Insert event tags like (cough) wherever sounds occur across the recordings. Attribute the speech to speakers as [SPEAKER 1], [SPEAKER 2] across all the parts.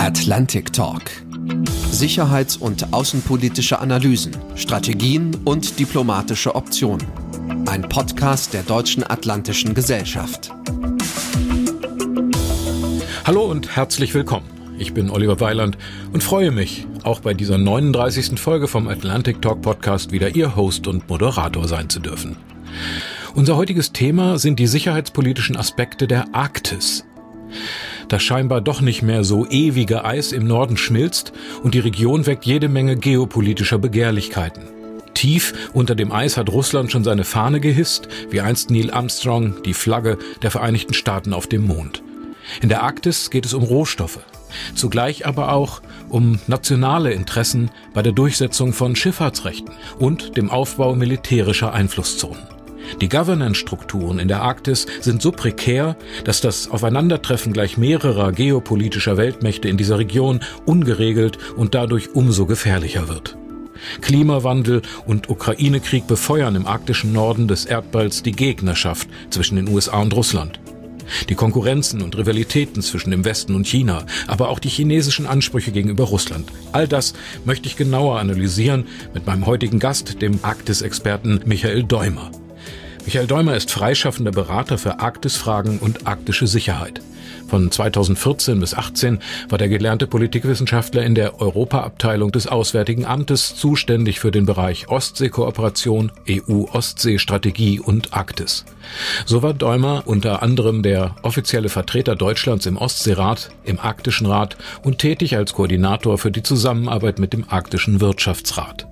[SPEAKER 1] Atlantic Talk. Sicherheits- und außenpolitische Analysen, Strategien und diplomatische Optionen. Ein Podcast der Deutschen Atlantischen Gesellschaft.
[SPEAKER 2] Hallo und herzlich willkommen. Ich bin Oliver Weiland und freue mich, auch bei dieser 39. Folge vom Atlantic Talk Podcast wieder Ihr Host und Moderator sein zu dürfen. Unser heutiges Thema sind die sicherheitspolitischen Aspekte der Arktis. Das scheinbar doch nicht mehr so ewige Eis im Norden schmilzt und die Region weckt jede Menge geopolitischer Begehrlichkeiten. Tief unter dem Eis hat Russland schon seine Fahne gehisst, wie einst Neil Armstrong die Flagge der Vereinigten Staaten auf dem Mond. In der Arktis geht es um Rohstoffe, zugleich aber auch um nationale Interessen bei der Durchsetzung von Schifffahrtsrechten und dem Aufbau militärischer Einflusszonen. Die Governance-Strukturen in der Arktis sind so prekär, dass das Aufeinandertreffen gleich mehrerer geopolitischer Weltmächte in dieser Region ungeregelt und dadurch umso gefährlicher wird. Klimawandel und Ukraine-Krieg befeuern im arktischen Norden des Erdballs die Gegnerschaft zwischen den USA und Russland. Die Konkurrenzen und Rivalitäten zwischen dem Westen und China, aber auch die chinesischen Ansprüche gegenüber Russland. All das möchte ich genauer analysieren mit meinem heutigen Gast, dem Arktis-Experten Michael Däumer. Michael Däumer ist freischaffender Berater für Arktisfragen und arktische Sicherheit. Von 2014 bis 18 war der gelernte Politikwissenschaftler in der Europaabteilung des Auswärtigen Amtes zuständig für den Bereich Ostseekooperation, EU-Ostsee-Strategie und Arktis. So war Däumer unter anderem der offizielle Vertreter Deutschlands im Ostseerat, im Arktischen Rat und tätig als Koordinator für die Zusammenarbeit mit dem Arktischen Wirtschaftsrat.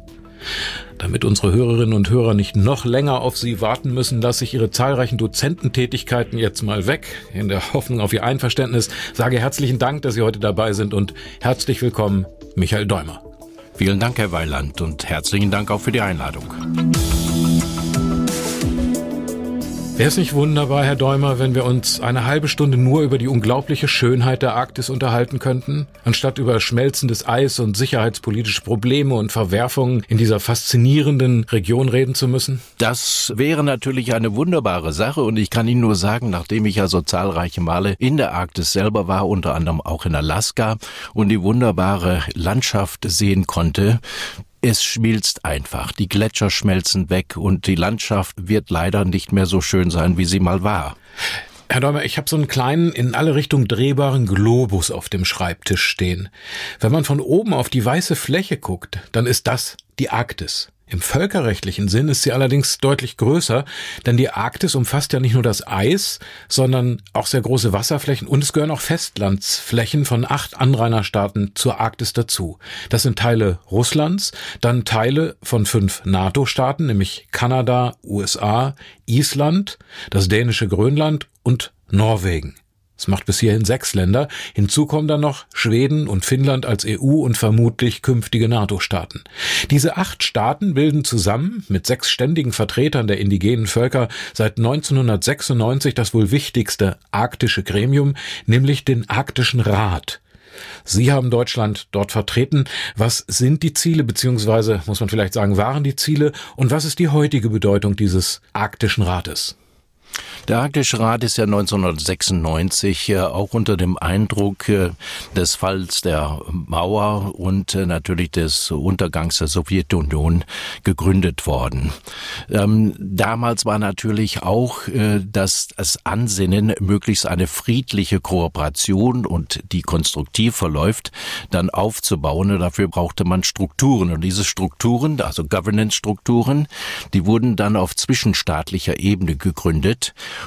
[SPEAKER 2] Damit unsere Hörerinnen und Hörer nicht noch länger auf Sie warten müssen, lasse ich Ihre zahlreichen Dozententätigkeiten jetzt mal weg. In der Hoffnung auf Ihr Einverständnis sage herzlichen Dank, dass Sie heute dabei sind und herzlich willkommen, Michael Däumer.
[SPEAKER 3] Vielen Dank, Herr Weiland, und herzlichen Dank auch für die Einladung.
[SPEAKER 2] Wäre es nicht wunderbar, Herr Däumer, wenn wir uns eine halbe Stunde nur über die unglaubliche Schönheit der Arktis unterhalten könnten, anstatt über schmelzendes Eis und sicherheitspolitische Probleme und Verwerfungen in dieser faszinierenden Region reden zu müssen?
[SPEAKER 3] Das wäre natürlich eine wunderbare Sache und ich kann Ihnen nur sagen, nachdem ich ja so zahlreiche Male in der Arktis selber war, unter anderem auch in Alaska und die wunderbare Landschaft sehen konnte, es schmilzt einfach. Die Gletscher schmelzen weg und die Landschaft wird leider nicht mehr so schön sein, wie sie mal war.
[SPEAKER 2] Herr Däumer, ich habe so einen kleinen, in alle Richtungen drehbaren Globus auf dem Schreibtisch stehen. Wenn man von oben auf die weiße Fläche guckt, dann ist das die Arktis. Im völkerrechtlichen Sinn ist sie allerdings deutlich größer, denn die Arktis umfasst ja nicht nur das Eis, sondern auch sehr große Wasserflächen und es gehören auch Festlandsflächen von acht Anrainerstaaten zur Arktis dazu. Das sind Teile Russlands, dann Teile von fünf NATO-Staaten, nämlich Kanada, USA, Island, das dänische Grönland und Norwegen. Es macht bis hierhin sechs Länder. Hinzu kommen dann noch Schweden und Finnland als EU und vermutlich künftige NATO-Staaten. Diese acht Staaten bilden zusammen mit sechs ständigen Vertretern der indigenen Völker seit 1996 das wohl wichtigste arktische Gremium, nämlich den Arktischen Rat. Sie haben Deutschland dort vertreten. Was sind die Ziele, beziehungsweise muss man vielleicht sagen, waren die Ziele und was ist die heutige Bedeutung dieses Arktischen Rates?
[SPEAKER 3] Der Arktische Rat ist ja 1996 äh, auch unter dem Eindruck äh, des Falls der Mauer und äh, natürlich des Untergangs der Sowjetunion gegründet worden. Ähm, damals war natürlich auch das, das Ansinnen, möglichst eine friedliche Kooperation und die konstruktiv verläuft, dann aufzubauen. Und dafür brauchte man Strukturen. Und diese Strukturen, also Governance-Strukturen, die wurden dann auf zwischenstaatlicher Ebene gegründet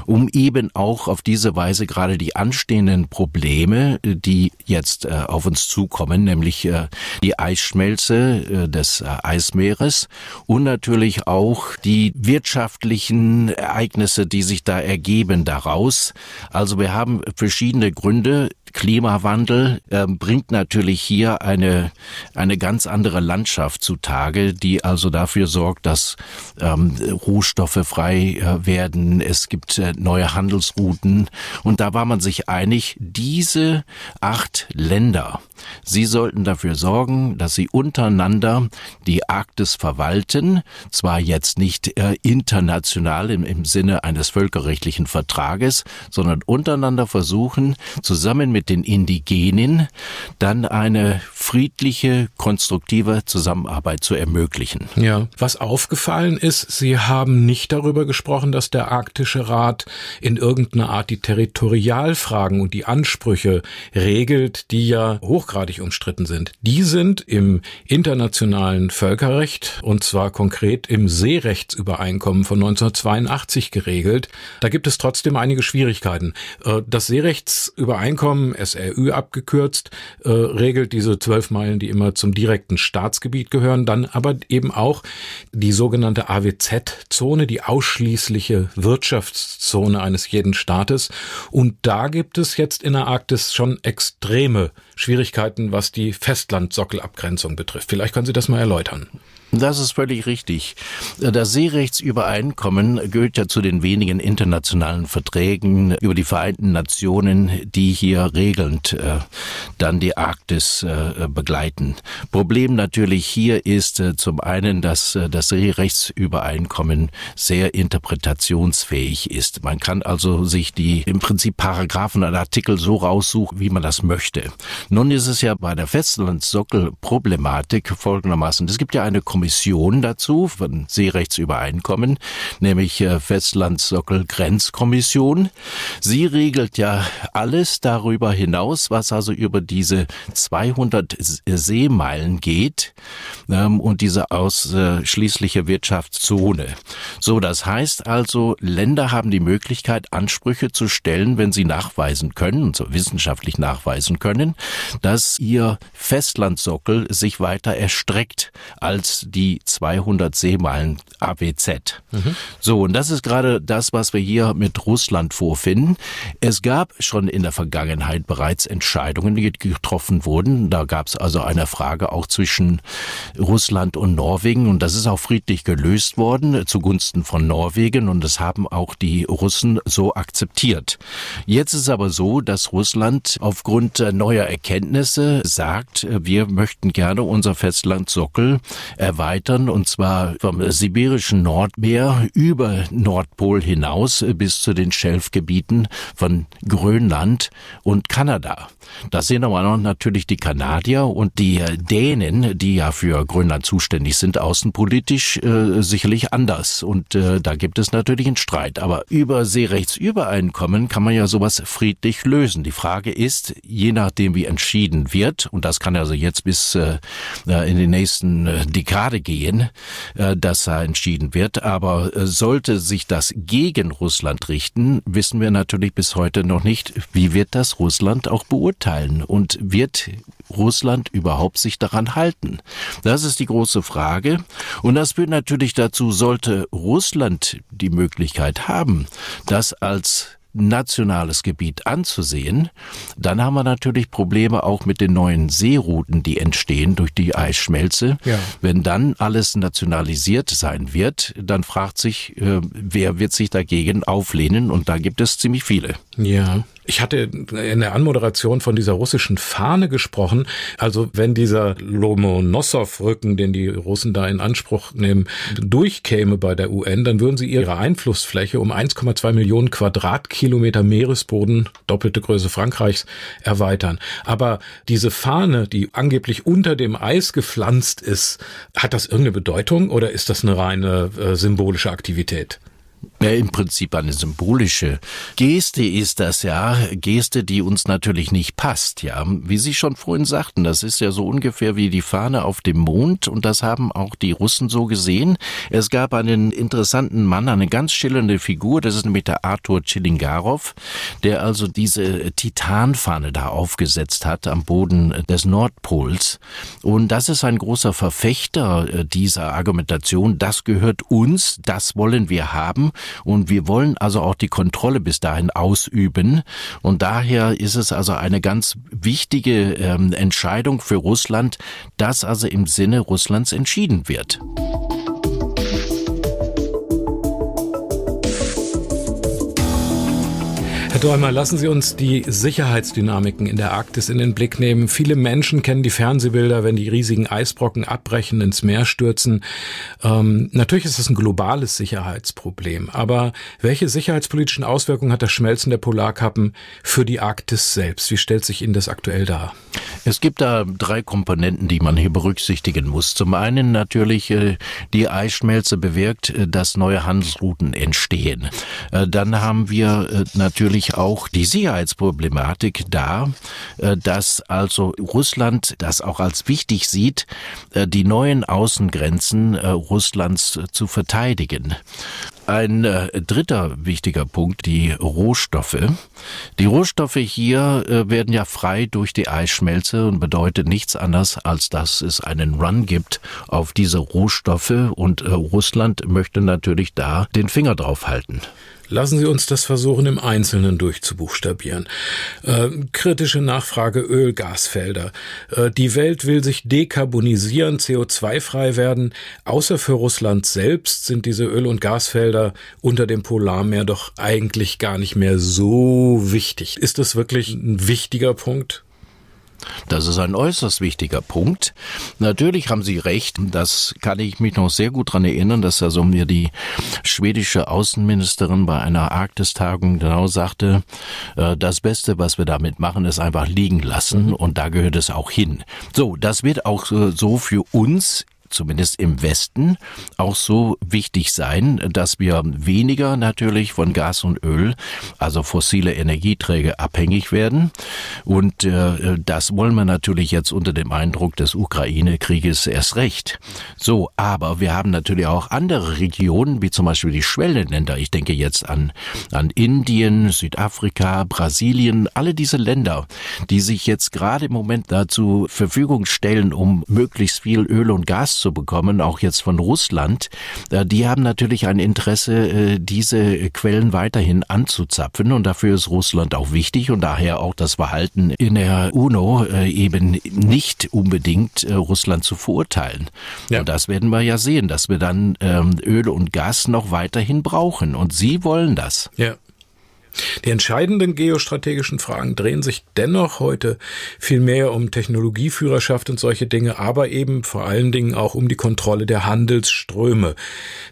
[SPEAKER 3] um eben auch auf diese Weise gerade die anstehenden Probleme, die jetzt äh, auf uns zukommen, nämlich äh, die Eisschmelze äh, des Eismeeres und natürlich auch die wirtschaftlichen Ereignisse, die sich da ergeben daraus. Also wir haben verschiedene Gründe, Klimawandel äh, bringt natürlich hier eine, eine ganz andere Landschaft zutage, die also dafür sorgt, dass ähm, Rohstoffe frei äh, werden. Es gibt äh, neue Handelsrouten. Und da war man sich einig, diese acht Länder sie sollten dafür sorgen, dass sie untereinander die Arktis verwalten, zwar jetzt nicht äh, international im, Sinne eines völkerrechtlichen Vertrages, sondern untereinander versuchen, zusammen mit den Indigenen dann eine friedliche, konstruktive Zusammenarbeit zu ermöglichen.
[SPEAKER 2] Ja, was aufgefallen ist, Sie haben nicht darüber gesprochen, dass der Arktische Rat in irgendeiner Art die Territorialfragen und die Ansprüche regelt, die ja hochgradig umstritten sind. Die sind im internationalen Völkerrecht und zwar konkret im Seerechtsübereinkommen von 1982 geregelt. Da gibt es trotzdem einige Schwierigkeiten. Äh, das Seerechtsübereinkommen, SRÜ abgekürzt, äh, regelt diese zwölf Meilen, die immer zum direkten Staatsgebiet gehören, dann aber eben auch die sogenannte AWZ-Zone, die ausschließliche Wirtschaftszone eines jeden Staates. Und da gibt es jetzt in der Arktis schon extreme Schwierigkeiten, was die Festlandsockelabgrenzung betrifft. Vielleicht können Sie das mal erläutern.
[SPEAKER 3] Das ist völlig richtig. Das Seerechtsübereinkommen gehört ja zu den wenigen internationalen Verträgen über die Vereinten Nationen, die hier regelnd äh, dann die Arktis äh, begleiten. Problem natürlich hier ist äh, zum einen, dass äh, das Seerechtsübereinkommen sehr interpretationsfähig ist. Man kann also sich die im Prinzip Paragraphen und Artikel so raussuchen, wie man das möchte. Nun ist es ja bei der Festlandssockelproblematik folgendermaßen. Es gibt ja eine Kommission dazu von Seerechtsübereinkommen, nämlich äh, Festlandssockel-Grenzkommission. Sie regelt ja alles darüber hinaus, was also über diese 200 Seemeilen geht ähm, und diese ausschließliche Wirtschaftszone. So, das heißt also, Länder haben die Möglichkeit, Ansprüche zu stellen, wenn sie nachweisen können, so wissenschaftlich nachweisen können, dass ihr Festlandsockel sich weiter erstreckt als die 200 Seemeilen AWZ. Mhm. So, und das ist gerade das, was wir hier mit Russland vorfinden. Es gab schon in der Vergangenheit bereits Entscheidungen, die getroffen wurden. Da gab es also eine Frage auch zwischen Russland und Norwegen und das ist auch friedlich gelöst worden zugunsten von Norwegen und das haben auch die Russen so akzeptiert. Jetzt ist aber so, dass Russland aufgrund neuer Erkenntnisse sagt, wir möchten gerne unser Festlandsockel erweitern erweitern, und zwar vom sibirischen Nordmeer über Nordpol hinaus bis zu den Schelfgebieten von Grönland und Kanada. Das sehen aber noch natürlich die Kanadier und die Dänen, die ja für Grönland zuständig sind, außenpolitisch äh, sicherlich anders. Und äh, da gibt es natürlich einen Streit. Aber über Seerechtsübereinkommen kann man ja sowas friedlich lösen. Die Frage ist, je nachdem wie entschieden wird, und das kann also jetzt bis äh, in den nächsten äh, Dekaden Dekade gehen, äh, dass da entschieden wird. Aber äh, sollte sich das gegen Russland richten, wissen wir natürlich bis heute noch nicht, wie wird das Russland auch beurteilen und wird Russland überhaupt sich daran halten? Das ist die große Frage. Und das führt natürlich dazu, sollte Russland die Möglichkeit haben, das als nationales Gebiet anzusehen, dann haben wir natürlich Probleme auch mit den neuen Seerouten, die entstehen durch die Eisschmelze. Ja. Wenn dann alles nationalisiert sein wird, dann fragt sich, äh, wer wird sich dagegen auflehnen? Und da gibt es ziemlich viele.
[SPEAKER 2] Ja. Ich hatte in der Anmoderation von dieser russischen Fahne gesprochen. Also wenn dieser Lomonossow-Rücken, den die Russen da in Anspruch nehmen, durchkäme bei der UN, dann würden sie ihre Einflussfläche um 1,2 Millionen Quadratkilometer Meeresboden, doppelte Größe Frankreichs, erweitern. Aber diese Fahne, die angeblich unter dem Eis gepflanzt ist, hat das irgendeine Bedeutung oder ist das eine reine äh, symbolische Aktivität?
[SPEAKER 3] Ja, im Prinzip eine symbolische Geste ist das ja, Geste, die uns natürlich nicht passt, ja. Wie Sie schon vorhin sagten, das ist ja so ungefähr wie die Fahne auf dem Mond und das haben auch die Russen so gesehen. Es gab einen interessanten Mann, eine ganz schillernde Figur, das ist nämlich der Arthur Chilingarov, der also diese Titanfahne da aufgesetzt hat am Boden des Nordpols. Und das ist ein großer Verfechter äh, dieser Argumentation. Das gehört uns, das wollen wir haben und wir wollen also auch die Kontrolle bis dahin ausüben. Und daher ist es also eine ganz wichtige ähm, Entscheidung für Russland, dass also im Sinne Russlands entschieden wird.
[SPEAKER 2] Däumer, lassen Sie uns die Sicherheitsdynamiken in der Arktis in den Blick nehmen. Viele Menschen kennen die Fernsehbilder, wenn die riesigen Eisbrocken abbrechen, ins Meer stürzen. Ähm, natürlich ist es ein globales Sicherheitsproblem, aber welche sicherheitspolitischen Auswirkungen hat das Schmelzen der Polarkappen für die Arktis selbst? Wie stellt sich Ihnen das aktuell dar?
[SPEAKER 3] Es gibt da drei Komponenten, die man hier berücksichtigen muss. Zum einen natürlich, äh, die Eisschmelze bewirkt, äh, dass neue Handelsrouten entstehen. Äh, dann haben wir natürlich auch die Sicherheitsproblematik da, äh, dass also Russland das auch als wichtig sieht, äh, die neuen Außengrenzen äh, Russlands zu verteidigen. Ein dritter wichtiger Punkt, die Rohstoffe. Die Rohstoffe hier werden ja frei durch die Eisschmelze und bedeutet nichts anderes, als dass es einen Run gibt auf diese Rohstoffe und Russland möchte natürlich da den Finger drauf halten.
[SPEAKER 2] Lassen Sie uns das versuchen, im Einzelnen durchzubuchstabieren. Äh, kritische Nachfrage Öl, Gasfelder. Äh, die Welt will sich dekarbonisieren, CO2-frei werden. Außer für Russland selbst sind diese Öl- und Gasfelder unter dem Polarmeer doch eigentlich gar nicht mehr so wichtig. Ist das wirklich ein wichtiger Punkt?
[SPEAKER 3] Das ist ein äußerst wichtiger Punkt. Natürlich haben Sie recht, das kann ich mich noch sehr gut dran erinnern, dass also mir die schwedische Außenministerin bei einer Arktistagung genau sagte, äh, das Beste, was wir damit machen, ist einfach liegen lassen mhm. und da gehört es auch hin. So, das wird auch äh, so für uns zumindest im Westen, auch so wichtig sein, dass wir weniger natürlich von Gas und Öl, also fossile Energieträger, abhängig werden. Und äh, das wollen wir natürlich jetzt unter dem Eindruck des Ukraine-Krieges erst recht. So, aber wir haben natürlich auch andere Regionen, wie zum Beispiel die Schwellenländer. Ich denke jetzt an, an Indien, Südafrika, Brasilien, alle diese Länder, die sich jetzt gerade im Moment dazu Verfügung stellen, um möglichst viel Öl und Gas zu bekommen, auch jetzt von Russland, äh, die haben natürlich ein Interesse, äh, diese Quellen weiterhin anzuzapfen und dafür ist Russland auch wichtig und daher auch das Verhalten in der UNO äh, eben nicht unbedingt Russland zu verurteilen. Ja. Und das werden wir ja sehen, dass wir dann ähm, Öl und Gas noch weiterhin brauchen und sie wollen das.
[SPEAKER 2] Ja. Die entscheidenden geostrategischen Fragen drehen sich dennoch heute viel um Technologieführerschaft und solche Dinge, aber eben vor allen Dingen auch um die Kontrolle der Handelsströme.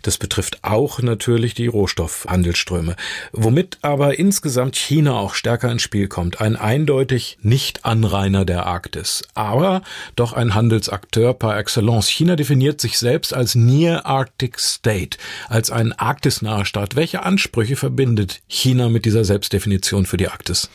[SPEAKER 2] Das betrifft auch natürlich die Rohstoffhandelsströme. Womit aber insgesamt China auch stärker ins Spiel kommt. Ein eindeutig Nicht-Anrainer der Arktis, aber doch ein Handelsakteur par excellence. China definiert sich selbst als Near Arctic State, als ein arktisnaher Staat. Welche Ansprüche verbindet China mit dieser Selbstdefinition für die Arktis?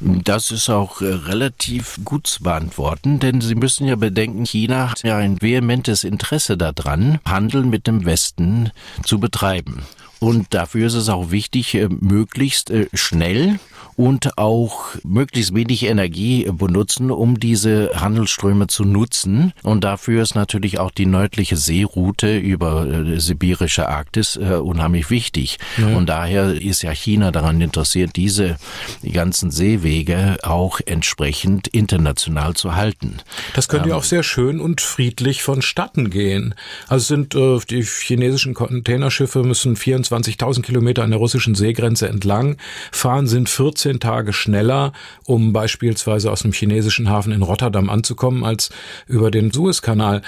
[SPEAKER 3] Das ist auch äh, relativ gut zu beantworten, denn Sie müssen ja bedenken, China hat ja ein vehementes Interesse daran, Handel mit dem Westen zu betreiben. Und dafür ist es auch wichtig, äh, möglichst äh, schnell und auch möglichst wenig Energie benutzen, um diese Handelsströme zu nutzen. Und dafür ist natürlich auch die nördliche Seeroute über äh, sibirische Arktis äh, unheimlich wichtig. Ja. Und daher ist ja China daran interessiert, diese die ganzen Seewege auch entsprechend international zu halten.
[SPEAKER 2] Das könnte ähm, ja auch sehr schön und friedlich vonstatten gehen. Also sind äh, die chinesischen Containerschiffe müssen 24.000 Kilometer an der russischen Seegrenze entlang fahren, sind 14 14 Tage schneller, um beispielsweise aus dem chinesischen Hafen in Rotterdam anzukommen, als über den Suezkanal.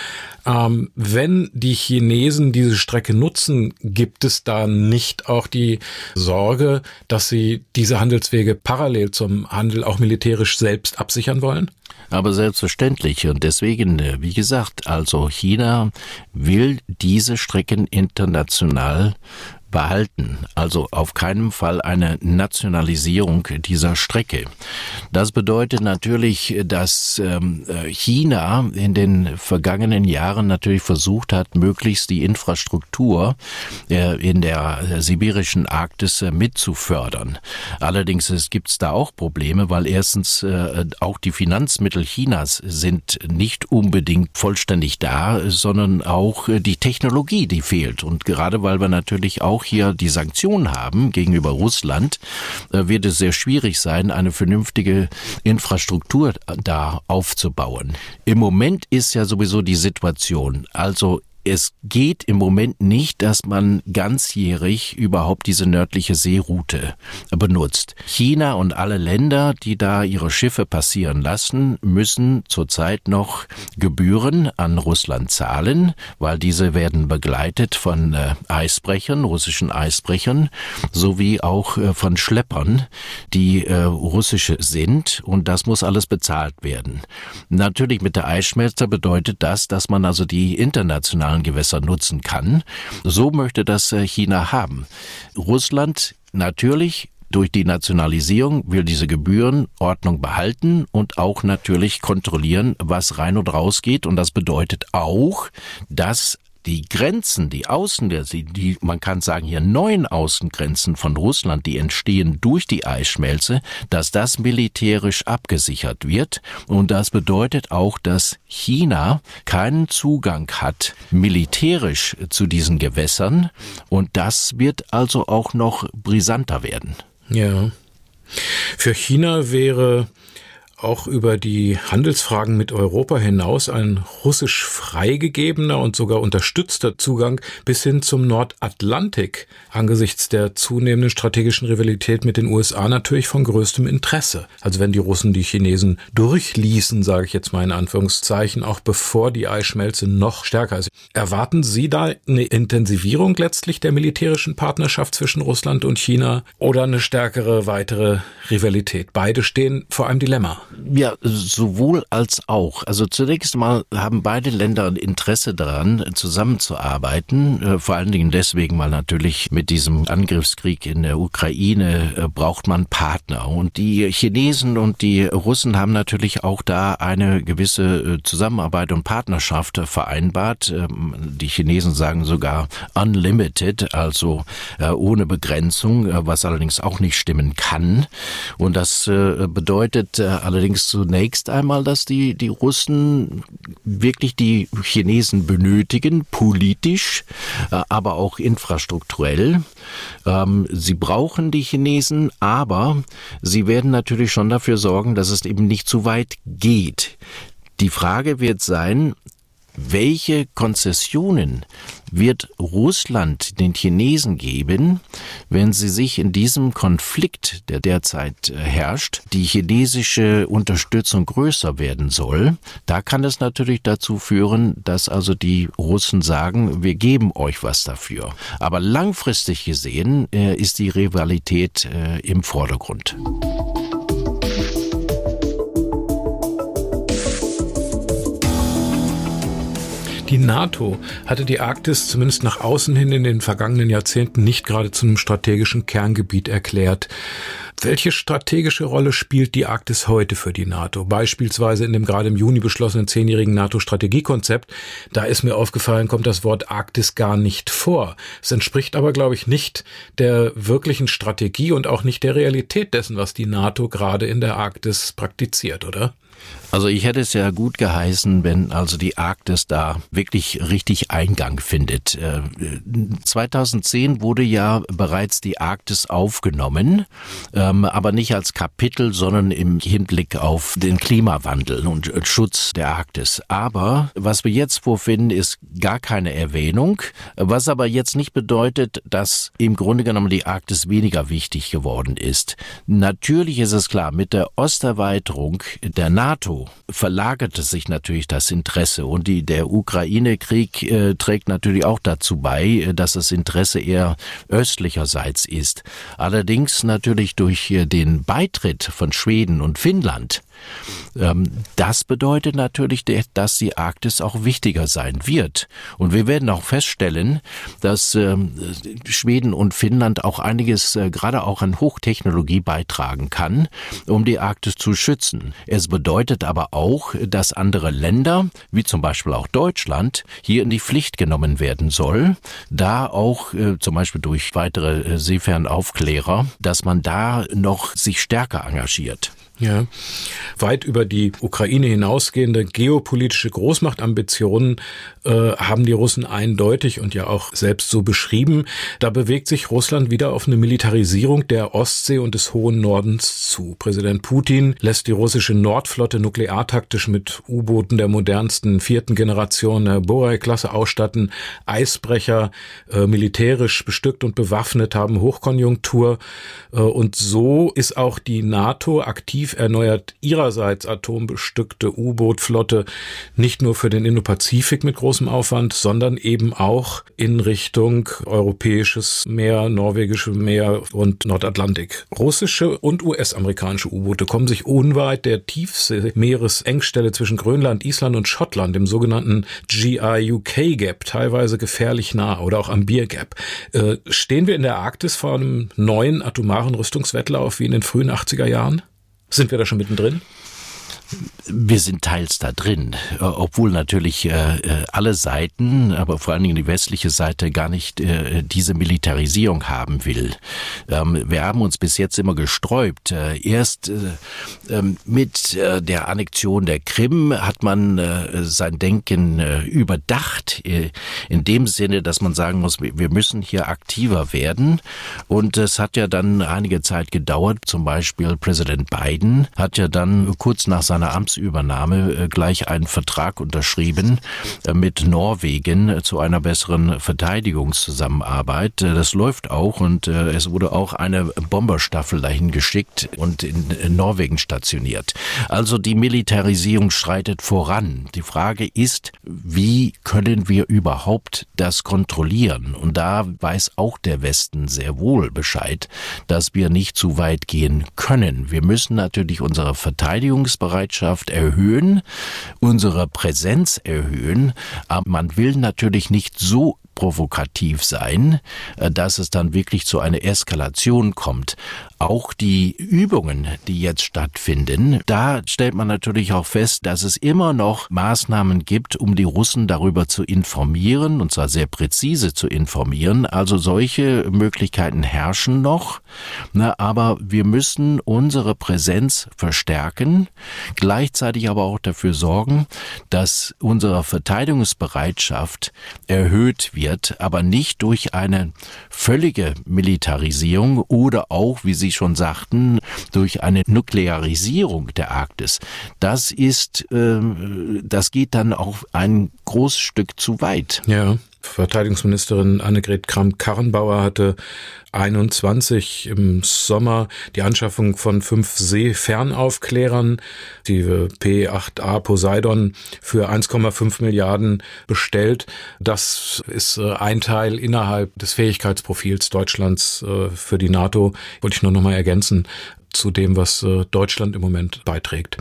[SPEAKER 2] Ähm, wenn die Chinesen diese Strecke nutzen, gibt es da nicht auch die Sorge, dass sie diese Handelswege parallel zum Handel auch militärisch selbst absichern wollen?
[SPEAKER 3] Aber selbstverständlich. Und deswegen, äh, wie gesagt, also China will diese Strecken international behalten, also auf keinen Fall eine Nationalisierung dieser Strecke. Das bedeutet natürlich, dass ähm, China in den vergangenen Jahren natürlich versucht hat, möglichst die Infrastruktur äh, in der sibirischen Arktis äh, mitzufördern. Allerdings gibt es da auch Probleme, weil erstens äh, auch die Finanzmittel Chinas sind nicht unbedingt vollständig da, sondern auch die Technologie, die fehlt. Und gerade weil wir natürlich auch auch hier die Sanktionen haben gegenüber Russland, äh, wird es sehr schwierig sein, eine vernünftige Infrastruktur da aufzubauen. Im Moment ist ja sowieso die Situation, also es geht im Moment nicht, dass man ganzjährig überhaupt diese nördliche Seeroute benutzt. China und alle Länder, die da ihre Schiffe passieren lassen, müssen zurzeit noch Gebühren an Russland zahlen, weil diese werden begleitet von äh, Eisbrechern, russischen Eisbrechern, sowie auch äh, von Schleppern, die äh, russische sind und das muss alles bezahlt werden. Natürlich mit der Eisschmelze bedeutet das, dass man also die internationalen Gewässer nutzen kann. So möchte das äh, China haben. Russland natürlich durch die Nationalisierung will diese Gebührenordnung behalten und auch natürlich kontrollieren, was rein und raus geht. Und das bedeutet auch, dass die Grenzen, die Außen, die, man kann sagen hier neuen Außengrenzen von Russland, die entstehen durch die Eisschmelze, dass das militärisch abgesichert wird. Und das bedeutet auch, dass China keinen Zugang hat militärisch zu diesen Gewässern. Und das wird also auch noch brisanter werden.
[SPEAKER 2] Ja. Für China wäre auch über die Handelsfragen mit Europa hinaus ein russisch freigegebener und sogar unterstützter Zugang bis hin zum Nordatlantik angesichts der zunehmenden strategischen Rivalität mit den USA natürlich von größtem Interesse. Also wenn die Russen die Chinesen durchließen, sage ich jetzt mal in Anführungszeichen, auch bevor die Eisschmelze noch stärker ist. Erwarten Sie da eine Intensivierung letztlich der militärischen Partnerschaft zwischen Russland und China oder eine stärkere weitere Rivalität? Beide stehen vor einem Dilemma.
[SPEAKER 3] Ja, sowohl als auch. Also zunächst mal haben beide Länder ein Interesse daran, zusammenzuarbeiten. Äh, vor allen Dingen deswegen, weil natürlich mit diesem Angriffskrieg in der Ukraine äh, braucht man Partner. Und die Chinesen und die Russen haben natürlich auch da eine gewisse äh, Zusammenarbeit und Partnerschaft vereinbart. Ähm, die Chinesen sagen sogar unlimited, also ohne Begrenzung, was allerdings auch nicht stimmen kann. Und das bedeutet allerdings allerdings zunächst einmal, dass die, die Russen wirklich die Chinesen benötigen, politisch, äh, aber auch infrastrukturell. Ähm, sie brauchen die Chinesen, aber sie werden natürlich schon dafür sorgen, dass es eben nicht zu weit geht. Die Frage wird sein, welche Konzessionen wird Russland den Chinesen geben, wenn sie sich in diesem Konflikt, der derzeit äh, herrscht, die chinesische Unterstützung größer werden soll? Da kann es natürlich dazu führen, dass also die Russen sagen, wir geben euch was dafür. Aber langfristig gesehen äh, ist die Rivalität äh, im Vordergrund.
[SPEAKER 2] Die NATO hatte die Arktis zumindest nach außen hin in den vergangenen Jahrzehnten nicht gerade zu einem strategischen Kerngebiet erklärt. Welche strategische Rolle spielt die Arktis heute für die NATO? Beispielsweise in dem gerade im Juni beschlossenen zehnjährigen NATO-Strategiekonzept. Da ist mir aufgefallen, kommt das Wort Arktis gar nicht vor. Es entspricht aber, glaube ich, nicht der wirklichen Strategie und auch nicht der Realität dessen, was die NATO gerade in der Arktis praktiziert, oder?
[SPEAKER 3] Also ich hätte es ja gut geheißen, wenn also die Arktis da wirklich richtig Eingang findet. 2010 äh, wurde ja bereits die Arktis aufgenommen, ähm, aber nicht als Kapitel, sondern im Hinblick auf den Klimawandel und Schutz der Arktis. Aber was wir jetzt vorfinden, ist gar keine Erwähnung, was aber jetzt nicht bedeutet, dass im Grunde genommen die Arktis weniger wichtig geworden ist. Natürlich ist es klar, mit der Osterweiterung der NATO verlagerte sich natürlich das Interesse und die, der Ukraine-Krieg äh, trägt natürlich auch dazu bei, äh, dass das Interesse eher östlicherseits ist. Allerdings natürlich durch äh, den Beitritt von Schweden und Finnland das bedeutet natürlich, dass die Arktis auch wichtiger sein wird. Und wir werden auch feststellen, dass ähm, Schweden und Finnland auch einiges äh, gerade auch an Hochtechnologie beitragen kann, um die Arktis zu schützen. Es bedeutet aber auch, dass andere Länder, wie zum Beispiel auch Deutschland, hier in die Pflicht genommen werden soll, da auch äh, zum Beispiel durch weitere äh, Seefernaufklärer, dass man da noch sich stärker engagiert.
[SPEAKER 2] Ja, weit über die Ukraine hinausgehende geopolitische Großmachtambitionen äh, haben die Russen eindeutig und ja auch selbst so beschrieben. Da bewegt sich Russland wieder auf eine Militarisierung der Ostsee und des hohen Nordens zu. Präsident Putin lässt die russische Nordflotte nukleartaktisch mit U-Booten der modernsten vierten Generation der Boray-Klasse ausstatten. Eisbrecher, äh, militärisch bestückt und bewaffnet, haben Hochkonjunktur. Äh, und so ist auch die NATO aktiv Tief erneuert ihrerseits atombestückte U-Boot-Flotte nicht nur für den Indopazifik mit großem Aufwand, sondern eben auch in Richtung europäisches Meer, norwegische Meer und Nordatlantik. Russische und US-amerikanische U-Boote kommen sich unweit der Tiefsee-Meeresengstelle zwischen Grönland, Island und Schottland, dem sogenannten GI-UK Gap, teilweise gefährlich nah oder auch am Beer Gap. Äh, stehen wir in der Arktis vor einem neuen atomaren Rüstungswettlauf wie in den frühen 80er Jahren? Sind wir da schon mittendrin?
[SPEAKER 3] Wir sind teils da drin, äh, obwohl natürlich äh, äh, alle Seiten, aber vor allen Dingen die westliche Seite gar nicht diese Militarisierung haben will. Ähm, wir haben uns bis jetzt immer gesträubt. Erst ähm, mit der Annexion der Krim hat man sein Denken überdacht, in dem Sinne, dass man sagen muss, wir müssen hier aktiver werden. Und es hat ja dann einige Zeit gedauert. Zum Beispiel Präsident Biden hat ja dann kurz nach seiner seiner Amtsübernahme äh, gleich einen Vertrag unterschrieben äh, mit Norwegen äh, zu einer besseren Verteidigungszusammenarbeit. Das läuft auch und es wurde auch eine Bomberstaffel dahin geschickt und in Norwegen stationiert. Also die Militarisierung schreitet voran. Die Frage ist, wie können wir überhaupt das kontrollieren? Und da weiß auch der Westen sehr wohl Bescheid, dass wir nicht zu weit gehen können. Wir müssen natürlich unsere Verteidigungsbereitschaft Bereitschaft erhöhen, unsere Präsenz erhöhen, aber man will natürlich nicht so provokativ sein, äh, dass es dann wirklich zu einer Eskalation kommt. Auch die Übungen, die jetzt stattfinden, da stellt man natürlich auch fest, dass es immer noch Maßnahmen gibt, um die Russen darüber zu informieren, und zwar sehr präzise zu informieren. Also solche Möglichkeiten herrschen noch, aber wir müssen unsere Präsenz verstärken, gleichzeitig aber auch dafür sorgen, dass unsere Verteidigungsbereitschaft erhöht wird wird, aber nicht durch eine völlige Militarisierung oder auch, wie Sie schon sagten, durch eine Nuklearisierung der Arktis. Das ist, äh, das geht dann auch ein großes Stück zu weit.
[SPEAKER 2] Ja. Verteidigungsministerin Annegret Kramp-Karrenbauer hatte 21 im Sommer die Anschaffung von fünf Seefernaufklärern, die P8A Poseidon, für 1,5 Milliarden bestellt. Das ist äh, ein Teil innerhalb des Fähigkeitsprofils Deutschlands äh, für die NATO. Wollte ich nur noch mal ergänzen zu dem, was äh, Deutschland im Moment beiträgt.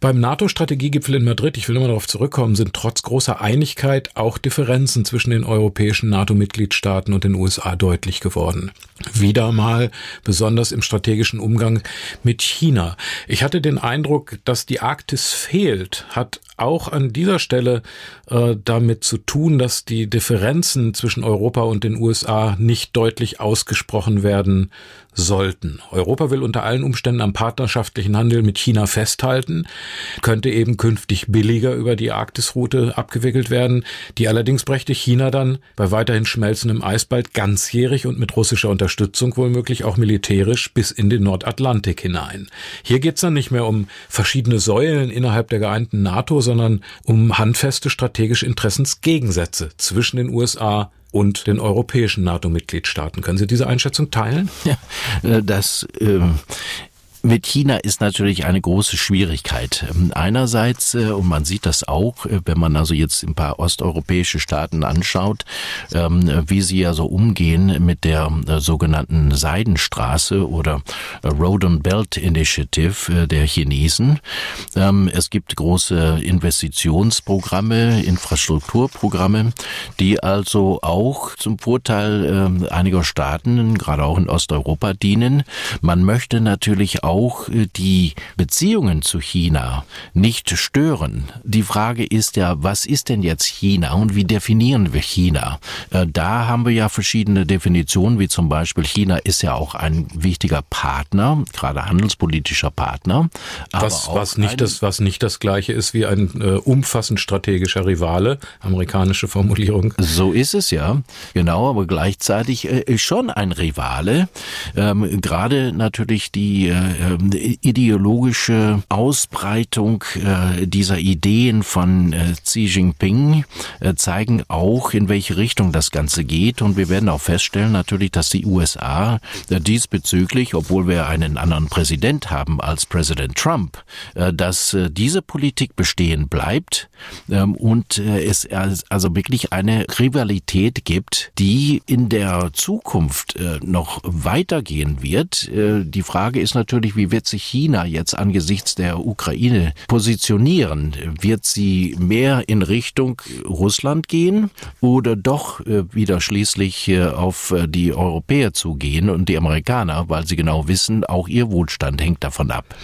[SPEAKER 2] Beim NATO-Strategiegipfel in Madrid, ich will nochmal darauf zurückkommen, sind trotz großer Einigkeit auch Differenzen zwischen den europäischen NATO-Mitgliedstaaten und den USA deutlich geworden. Wieder mal besonders im strategischen Umgang mit China. Ich hatte den Eindruck, dass die Arktis fehlt, hat auch an dieser Stelle äh, damit zu tun, dass die Differenzen zwischen Europa und den USA nicht deutlich ausgesprochen werden sollten. Europa will unter allen Umständen am partnerschaftlichen Handel mit China festhalten, könnte eben künftig billiger über die Arktisroute abgewickelt werden, die allerdings brächte China dann bei weiterhin schmelzendem Eis bald ganzjährig und mit russischer Unterstützung womöglich auch militärisch bis in den Nordatlantik hinein. Hier geht's dann nicht mehr um verschiedene Säulen innerhalb der geeinten NATO, sondern um handfeste strategische Interessensgegensätze zwischen den USA und den europäischen NATO-Mitgliedstaaten. Können Sie diese Einschätzung teilen?
[SPEAKER 3] Ja, äh, das ähm, mit China ist natürlich eine große Schwierigkeit. Ähm, einerseits, äh, und man sieht das auch, äh, wenn man also jetzt ein paar osteuropäische Staaten anschaut, ähm, wie sie ja so umgehen mit der äh, sogenannten Seidenstraße oder Road and Belt Initiative der Chinesen. Ähm, es gibt große Investitionsprogramme, Infrastrukturprogramme, die also auch zum Vorteil einiger Staaten, gerade auch in Osteuropa, dienen. Man möchte natürlich auch auch äh, die Beziehungen zu China nicht stören. Die Frage ist ja, was ist denn jetzt China und wie definieren wir China? Äh, da haben wir ja verschiedene Definitionen, wie zum Beispiel China ist ja auch ein wichtiger Partner, gerade handelspolitischer Partner.
[SPEAKER 2] was, was nicht das, was nicht das gleiche ist wie ein äh, umfassend strategischer Rivale, amerikanische Formulierung.
[SPEAKER 3] So ist es ja, genau, aber gleichzeitig äh, schon ein Rivale. Ähm, gerade natürlich die äh, ideologische Ausbreitung äh, dieser Ideen von äh, Xi Jinping äh, zeigen auch, in welche Richtung das Ganze geht. Und wir werden auch feststellen natürlich, dass die USA diesbezüglich, obwohl wir einen anderen Präsident haben als Präsident Trump, dass diese Politik bestehen bleibt ähm, und es also wirklich eine Rivalität gibt, die in der Zukunft noch weitergehen wird. Die Frage ist natürlich, wie wird sich China jetzt angesichts der Ukraine positionieren? Wird sie mehr in Richtung Russland gehen oder doch äh, wieder schließlich äh, auf die Europäer zugehen und die Amerikaner, weil sie genau wissen, auch ihr Wohlstand hängt davon ab?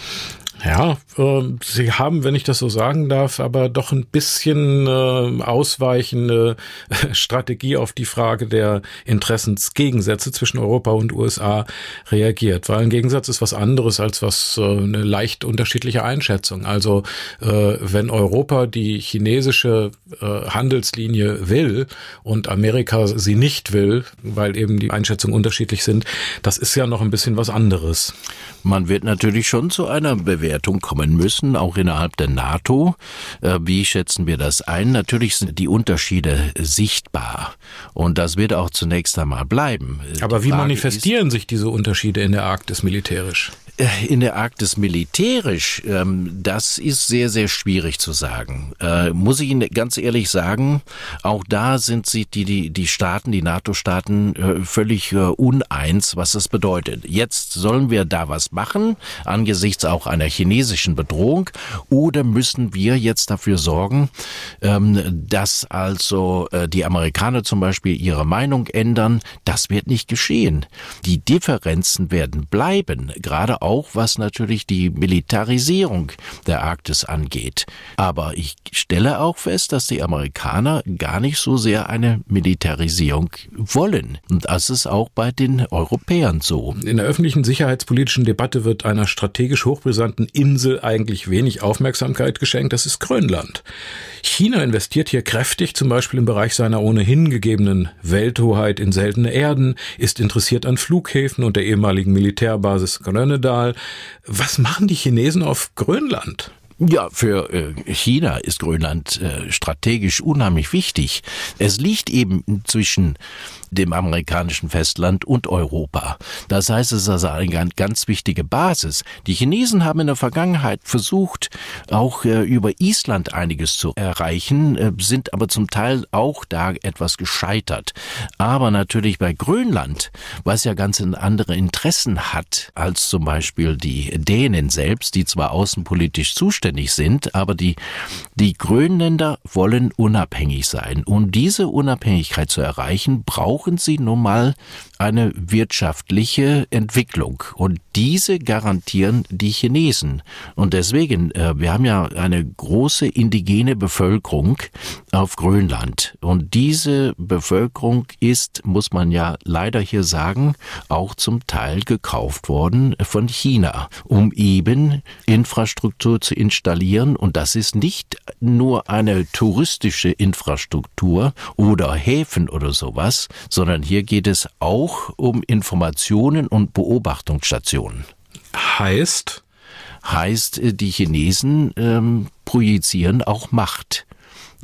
[SPEAKER 2] Ja, äh, sie haben, wenn ich das so sagen darf, aber doch ein bisschen äh, ausweichende (laughs) Strategie auf die Frage der Interessensgegensätze zwischen Europa und USA reagiert. Weil ein Gegensatz ist was anderes als was äh, eine leicht unterschiedliche Einschätzung. Also äh, wenn Europa die chinesische äh, Handelslinie will und Amerika sie nicht will, weil eben die Einschätzungen unterschiedlich sind, das ist ja noch ein bisschen was anderes.
[SPEAKER 3] Man wird natürlich schon zu einer Bewertung kommen müssen, auch innerhalb der NATO. Äh, wie schätzen wir das ein? Natürlich sind die Unterschiede sichtbar. Und das wird auch zunächst einmal bleiben.
[SPEAKER 2] Aber wie manifestieren sich diese Unterschiede in der Arktis militärisch?
[SPEAKER 3] Äh, in der Arktis militärisch, ähm, das ist sehr, sehr schwierig zu sagen. Äh, muss ich Ihnen ganz ehrlich sagen, auch da sind sich die, die, die Staaten, die NATO-Staaten äh, völlig uneins, was das bedeutet. Jetzt sollen wir da was machen, angesichts auch einer chinesischen Bedrohung, oder müssen wir jetzt dafür sorgen, ähm, dass also die Amerikaner zum Beispiel ihre Meinung ändern? Das wird nicht geschehen. Die Differenzen werden bleiben, gerade auch was natürlich die Militarisierung der Arktis angeht. Aber ich stelle auch fest, dass die Amerikaner gar nicht so sehr eine Militarisierung wollen. Und das ist auch bei den Europäern so.
[SPEAKER 2] In der öffentlichen sicherheitspolitischen Debatte wird einer strategisch hochbrisanten Insel eigentlich wenig Aufmerksamkeit geschenkt. Das ist Grönland. China investiert hier kräftig, zum Beispiel im Bereich seiner ohnehin gegebenen Welthoheit in seltene Erden, ist interessiert an Flughäfen und der ehemaligen Militärbasis Grönedal. Was machen die Chinesen auf Grönland?
[SPEAKER 3] Ja, für äh, China ist Grönland äh, strategisch unheimlich wichtig. Es liegt eben zwischen dem amerikanischen Festland und Europa. Das heißt, es ist also eine ganz wichtige Basis. Die Chinesen haben in der Vergangenheit versucht, auch äh, über Island einiges zu erreichen, sind aber zum Teil auch da etwas gescheitert. Aber natürlich bei Grönland, was ja ganz andere Interessen hat als zum Beispiel die Dänen selbst, die zwar außenpolitisch zuständig sind, aber die, die Grönländer wollen unabhängig sein. Um diese Unabhängigkeit zu erreichen, brauchen sie nun mal eine wirtschaftliche Entwicklung. Und diese garantieren die Chinesen. Und deswegen, äh, wir haben ja eine große indigene Bevölkerung auf Grönland. Und diese Bevölkerung ist, muss man ja leider hier sagen, auch zum Teil gekauft worden von China, um eben Infrastruktur zu installieren. Und das ist nicht nur eine touristische Infrastruktur oder Häfen oder sowas, sondern hier geht es auch um Informationen und Beobachtungsstationen.
[SPEAKER 2] Heißt?
[SPEAKER 3] Heißt, äh, die Chinesen ähm, projizieren auch Macht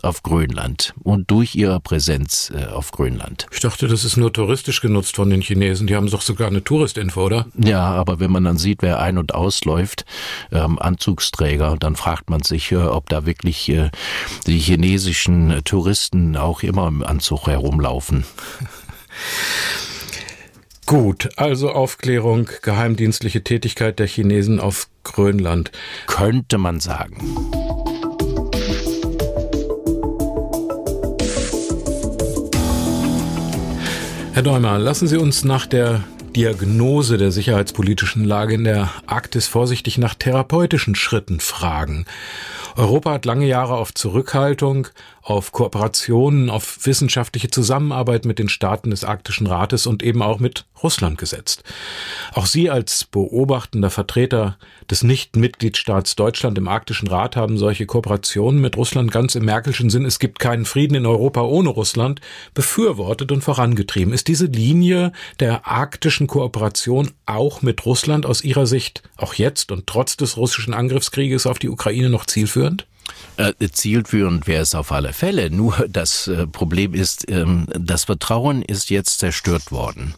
[SPEAKER 3] auf Grönland und durch ihre Präsenz äh, auf Grönland.
[SPEAKER 2] Ich dachte, das ist nur touristisch genutzt von den Chinesen. Die haben doch sogar eine Touristinfo, oder?
[SPEAKER 3] Ja, aber wenn man dann sieht, wer ein- und ausläuft, ähm, Anzugsträger, dann fragt man sich, äh, ob da wirklich äh, die chinesischen Touristen auch immer im Anzug herumlaufen. (laughs)
[SPEAKER 2] Gut, also Aufklärung, geheimdienstliche Tätigkeit der Chinesen auf Grönland.
[SPEAKER 3] Könnte man sagen.
[SPEAKER 2] Herr Däumer, lassen Sie uns nach der Diagnose der sicherheitspolitischen Lage in der Arktis vorsichtig nach therapeutischen Schritten fragen. Europa hat lange Jahre auf Zurückhaltung, auf Kooperationen, auf wissenschaftliche Zusammenarbeit mit den Staaten des Arktischen Rates und eben auch mit Russland gesetzt. Auch Sie als beobachtender Vertreter des Nicht-Mitgliedstaats Deutschland im Arktischen Rat haben solche Kooperationen mit Russland ganz im Merkelschen Sinn, es gibt keinen Frieden in Europa ohne Russland, befürwortet und vorangetrieben. Ist diese Linie der arktischen Kooperation auch mit Russland aus Ihrer Sicht auch jetzt und trotz des russischen Angriffskrieges auf die Ukraine noch zielführend?
[SPEAKER 3] Äh, zielführend wäre es auf alle Fälle. Nur das äh, Problem ist, ähm, das Vertrauen ist jetzt zerstört worden.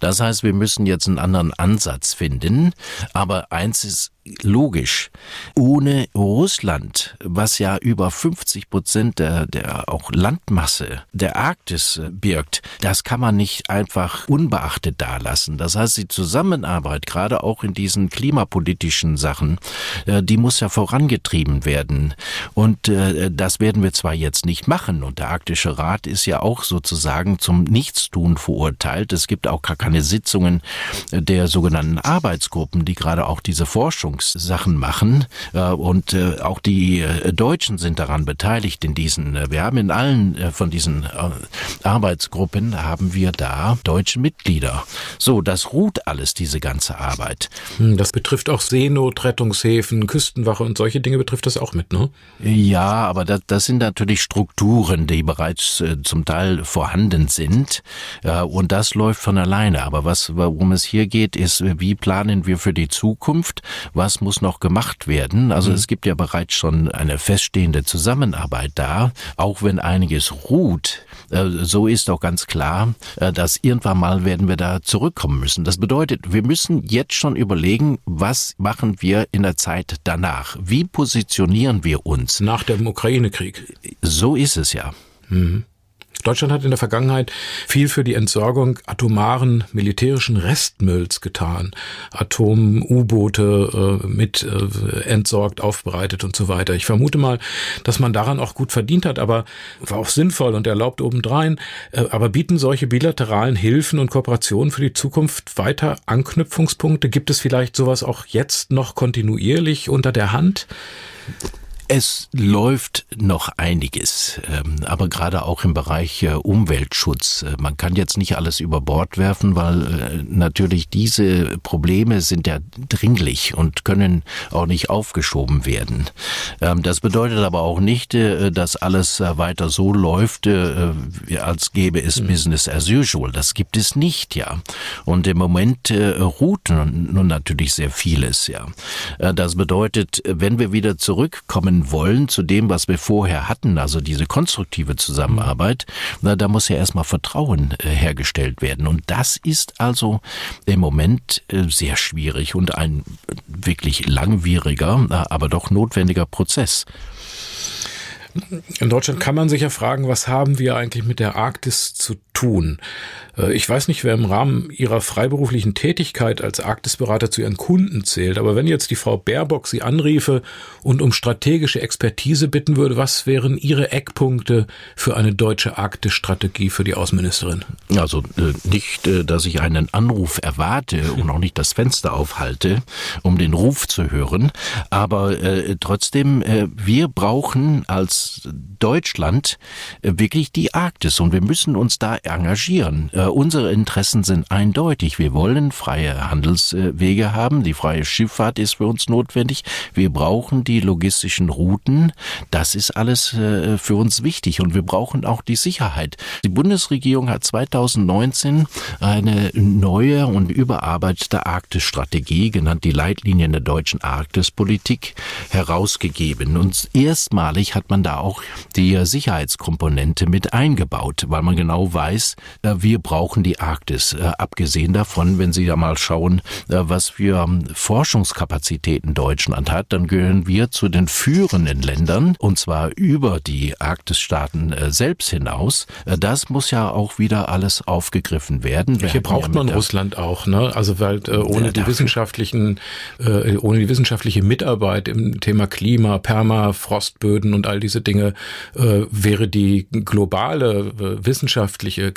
[SPEAKER 3] Das heißt, wir müssen jetzt einen anderen Ansatz finden. Aber eins ist logisch. Ohne Russland, was ja über 50 Prozent der, der auch Landmasse der Arktis äh, birgt, das kann man nicht einfach unbeachtet dalassen. Das heißt, die Zusammenarbeit, gerade auch in diesen klimapolitischen Sachen, äh, die muss ja vorangetrieben werden. Und äh, das werden wir zwar jetzt nicht machen. Und der Arktische Rat ist ja auch sozusagen zum Nichtstun verurteilt. Es gibt auch gar keine Sitzungen der sogenannten Arbeitsgruppen, die gerade auch diese Forschung Forschungssachen machen äh, und äh, auch die äh, Deutschen sind daran beteiligt in diesen. wir haben in allen von diesen Arbeitsgruppen haben wir da deutsche Mitglieder. So, das ruht alles diese ganze Arbeit.
[SPEAKER 2] Hm, das betrifft auch Seenot, Rettungshäfen, Küstenwache und solche Dinge betrifft das auch mit, ne?
[SPEAKER 3] Ja, aber das, das sind natürlich Strukturen, die bereits zum Teil vorhanden sind und das läuft von alleine. Aber was, worum es hier geht, ist, wie planen wir für die Zukunft? Was muss noch gemacht werden. Also mhm. es gibt ja bereits schon eine feststehende Zusammenarbeit da, auch wenn einiges ruht. Äh, so ist auch ganz klar, äh, dass irgendwann mal werden wir da zurückkommen müssen. Das bedeutet, wir müssen jetzt schon überlegen, was machen wir in der Zeit danach? Wie positionieren wir uns?
[SPEAKER 2] Nach dem Ukraine-Krieg.
[SPEAKER 3] So ist es ja. Mhm.
[SPEAKER 2] Deutschland hat in der Vergangenheit viel für die Entsorgung atomaren militärischen Restmülls getan. Atom-U-Boote äh, mit äh, entsorgt, aufbereitet und so weiter. Ich vermute mal, dass man daran auch gut verdient hat, aber war auch sinnvoll und erlaubt obendrein. Äh, aber bieten solche bilateralen Hilfen und Kooperationen für die Zukunft weiter Anknüpfungspunkte? Gibt es vielleicht sowas auch jetzt noch kontinuierlich unter der Hand?
[SPEAKER 3] Es läuft noch einiges, ähm, aber gerade auch im Bereich äh, Umweltschutz. Äh, man kann jetzt nicht alles über Bord werfen, weil äh, natürlich diese Probleme sind ja dringlich und können auch nicht aufgeschoben werden. Ähm, das bedeutet aber auch nicht, dass alles weiter so läuft, als gäbe es mhm. Business as usual. Das gibt es nicht, ja. Und im Moment ruht nun natürlich sehr vieles, ja. Das bedeutet, wenn wir wieder zurückkommen kommen wollen zu dem, was wir vorher hatten, also diese konstruktive Zusammenarbeit, na, da muss ja erstmal Vertrauen äh, hergestellt werden. Und das ist also im Moment äh, sehr schwierig und ein wirklich langwieriger, aber doch notwendiger Prozess.
[SPEAKER 2] In Deutschland kann man sich ja fragen, was haben wir eigentlich mit der Arktis zu tun? Äh, ich weiß nicht, wer im Rahmen ihrer freiberuflichen Tätigkeit als Arktisberater zu ihren Kunden zählt, aber wenn jetzt die Frau Baerbock sie anriefe und um strategische Expertise bitten würde, was wären Ihre Eckpunkte für eine deutsche Arktisstrategie für die Außenministerin?
[SPEAKER 3] Also äh, nicht, äh, dass ich einen Anruf erwarte und auch nicht das Fenster aufhalte, um den Ruf zu hören, aber trotzdem, wir brauchen als Deutschland wirklich die Arktis und wir müssen uns da engagieren. Äh, unsere Interessen sind eindeutig. Wir wollen freie Handelswege haben. Die freie Schifffahrt ist für uns notwendig. Wir brauchen die logistischen Routen. Das ist alles äh, für uns wichtig und wir brauchen auch die Sicherheit. Die Bundesregierung hat 2019 eine neue und überarbeitete Arktisstrategie, genannt die Leitlinien der deutschen Arktispolitik, herausgegeben. Und erstmalig hat man da auch die Sicherheitskomponente mit eingebaut, weil man genau weiß, äh, wir brauchen die Arktis. Äh, abgesehen davon, wenn Sie da mal schauen, äh, was für ähm, Forschungskapazitäten Deutschland hat, dann gehören wir zu den führenden Ländern und zwar über die Arktisstaaten selbst hinaus. Das muss ja auch wieder alles aufgegriffen werden.
[SPEAKER 2] Wir Hier braucht ja man Russland auch, ne? Also weil äh, ohne die wissenschaftlichen, äh, ohne die wissenschaftliche Mitarbeit im Thema Klima, Permafrostböden und all diese Dinge äh, wäre die globale äh, wissenschaftliche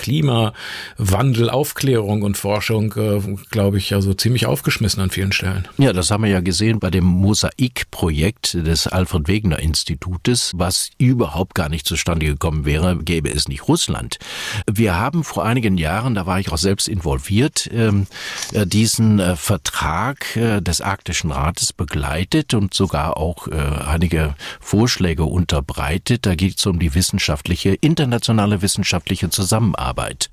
[SPEAKER 2] Klimawandel, Aufklärung und Forschung, äh, glaube ich, also ziemlich aufgeschmissen an vielen Stellen.
[SPEAKER 3] Ja, das haben wir ja gesehen bei dem Mosaikprojekt des Alfred Wegener Institutes, was überhaupt gar nicht zustande gekommen wäre, gäbe es nicht Russland. Wir haben vor einigen Jahren, da war ich auch selbst involviert, ähm, äh, diesen äh, Vertrag äh, des Arktischen Rates begleitet und sogar auch einige Vorschläge unterbreitet. Da geht es um die wissenschaftliche, internationale wissenschaftliche Zusammenarbeit.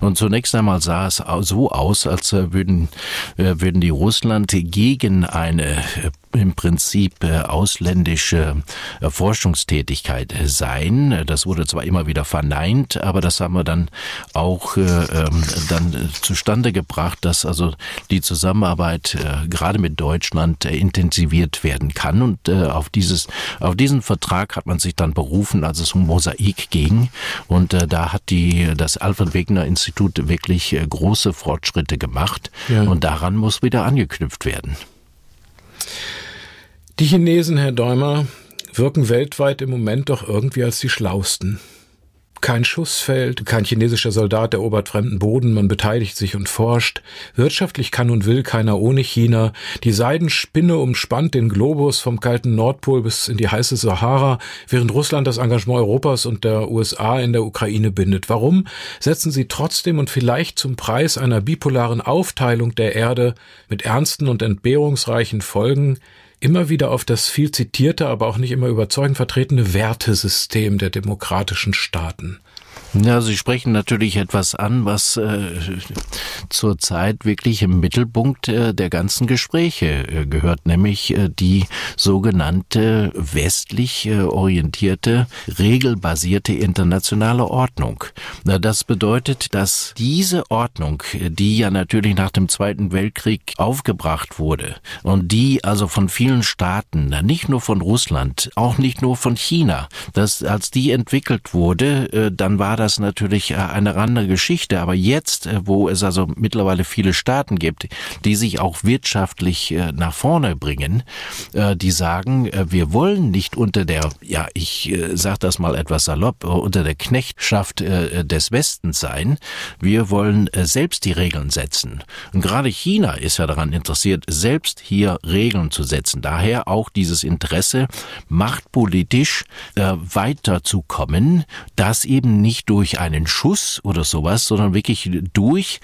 [SPEAKER 3] Und zunächst einmal sah es so aus, als würden, würden die Russland gegen eine im Prinzip äh, ausländische äh, Forschungstätigkeit äh, sein. Das wurde zwar immer wieder verneint, aber das haben wir dann auch ähm, dann zustande gebracht, dass also die Zusammenarbeit gerade mit Deutschland intensiviert werden kann. Und auf dieses, auf diesen Vertrag hat man sich dann berufen, als es um Mosaik ging. Und da hat die, das Alfred Wegener Institut wirklich große Fortschritte gemacht. Ja. Und daran muss wieder angeknüpft werden.
[SPEAKER 2] Die Chinesen, Herr Däumer, wirken weltweit im Moment doch irgendwie als die Schlausten. Kein Schussfeld, kein chinesischer Soldat erobert fremden Boden, man beteiligt sich und forscht. Wirtschaftlich kann und will keiner ohne China. Die Seidenspinne umspannt den Globus vom kalten Nordpol bis in die heiße Sahara, während Russland das Engagement Europas und der USA in der Ukraine bindet. Warum setzen sie trotzdem und vielleicht zum Preis einer bipolaren Aufteilung der Erde mit ernsten und entbehrungsreichen Folgen immer wieder auf das viel zitierte, aber auch nicht immer überzeugend vertretene Wertesystem der demokratischen Staaten.
[SPEAKER 3] Ja, Sie sprechen natürlich etwas an, was äh, zurzeit wirklich im Mittelpunkt äh, der ganzen Gespräche äh, gehört, nämlich äh, die sogenannte westlich äh, orientierte, regelbasierte internationale Ordnung. Na, das bedeutet, dass diese Ordnung, die ja natürlich nach dem Zweiten Weltkrieg aufgebracht wurde und die also von vielen Staaten, nicht nur von Russland, auch nicht nur von China, dass als die entwickelt wurde, äh, dann war das das natürlich äh, eine andere Geschichte. Aber jetzt, äh, wo es also mittlerweile viele Staaten gibt, die sich auch wirtschaftlich äh, nach vorne bringen, die sagen, wir wollen nicht unter der, ja, ich sage das mal etwas salopp, unter der Knechtschaft des Westens sein. Wir wollen selbst die Regeln setzen. Und gerade China ist ja daran interessiert, selbst hier Regeln zu setzen. Daher auch dieses Interesse, machtpolitisch weiterzukommen, das eben nicht durch einen Schuss oder sowas, sondern wirklich durch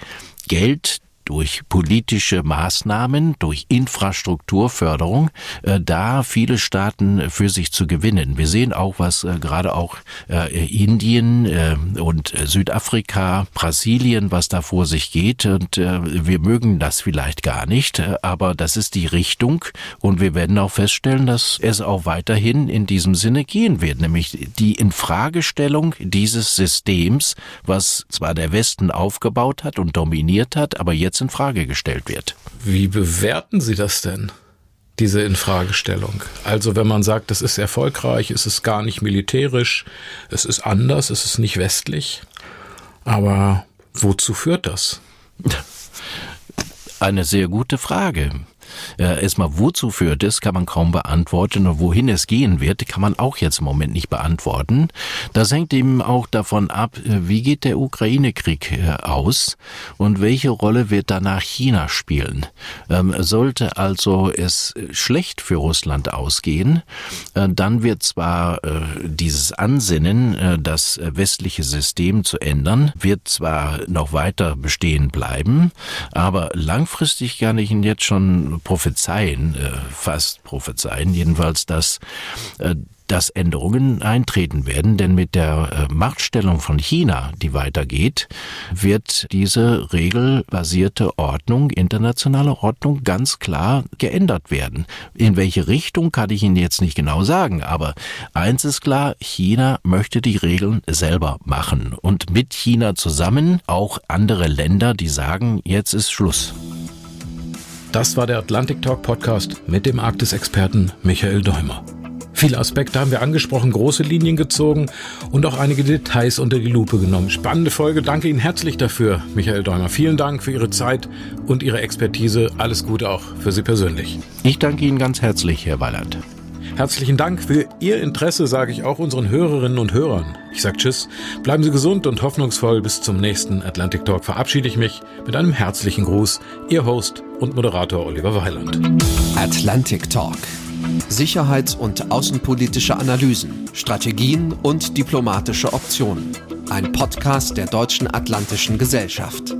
[SPEAKER 3] Geld, durch politische Maßnahmen, durch Infrastrukturförderung, äh, da viele Staaten für sich zu gewinnen. Wir sehen auch, was äh, gerade auch äh, Indien und Südafrika, Brasilien, was da vor sich geht. Und wir mögen das vielleicht gar nicht, aber das ist die Richtung. Und wir werden auch feststellen, dass es auch weiterhin in diesem Sinne gehen wird, nämlich die Infragestellung dieses Systems, was zwar der Westen aufgebaut hat und dominiert hat, aber jetzt jetzt in Frage gestellt wird.
[SPEAKER 2] Wie bewerten Sie das denn? Diese Infragestellung. Also wenn man sagt, das ist erfolgreich, es ist gar nicht militärisch, es ist anders, es ist nicht westlich. Aber wozu führt das?
[SPEAKER 3] Eine sehr gute Frage. Äh, erstmal, wozu führt es, kann man kaum beantworten und wohin es gehen wird, kann man auch jetzt im Moment nicht beantworten. Das hängt eben auch davon ab, äh, wie geht der Ukraine-Krieg äh, aus und welche Rolle wird danach China spielen. Ähm, sollte also es schlecht für Russland ausgehen, äh, dann wird zwar äh, dieses Ansinnen, äh, das westliche System zu ändern, wird zwar noch weiter bestehen bleiben, aber langfristig kann ich Ihnen jetzt schon prophezeien, äh, fast prophezeien, jedenfalls, dass äh, dass Änderungen eintreten werden, denn mit der äh, Machtstellung von China, die weitergeht, wird diese regelbasierte Ordnung, internationale Ordnung ganz klar geändert werden. In welche Richtung kann ich Ihnen jetzt nicht genau sagen, aber eins ist klar, China möchte die Regeln selber machen und mit China zusammen auch andere Länder, die sagen, jetzt ist Schluss.
[SPEAKER 2] Das war der Atlantic Talk Podcast mit dem Arktis-Experten Michael Däumer. Viele Aspekte haben wir angesprochen, große Linien gezogen und auch einige Details unter die Lupe genommen. Spannende Folge. Danke Ihnen herzlich dafür, Michael Däumer. Vielen Dank für Ihre Zeit und Ihre Expertise. Alles Gute auch für Sie persönlich.
[SPEAKER 3] Ich danke Ihnen ganz herzlich, Herr Weiland.
[SPEAKER 2] Herzlichen Dank für Ihr Interesse, sage ich auch unseren Hörerinnen und Hörern. Ich sage Tschüss, bleiben Sie gesund und hoffnungsvoll. Bis zum nächsten Atlantic Talk verabschiede ich mich mit einem herzlichen Gruß. Ihr Host und Moderator Oliver Weiland.
[SPEAKER 1] Atlantic Talk. Sicherheits- und außenpolitische Analysen, Strategien und diplomatische Optionen. Ein Podcast der Deutschen Atlantischen Gesellschaft.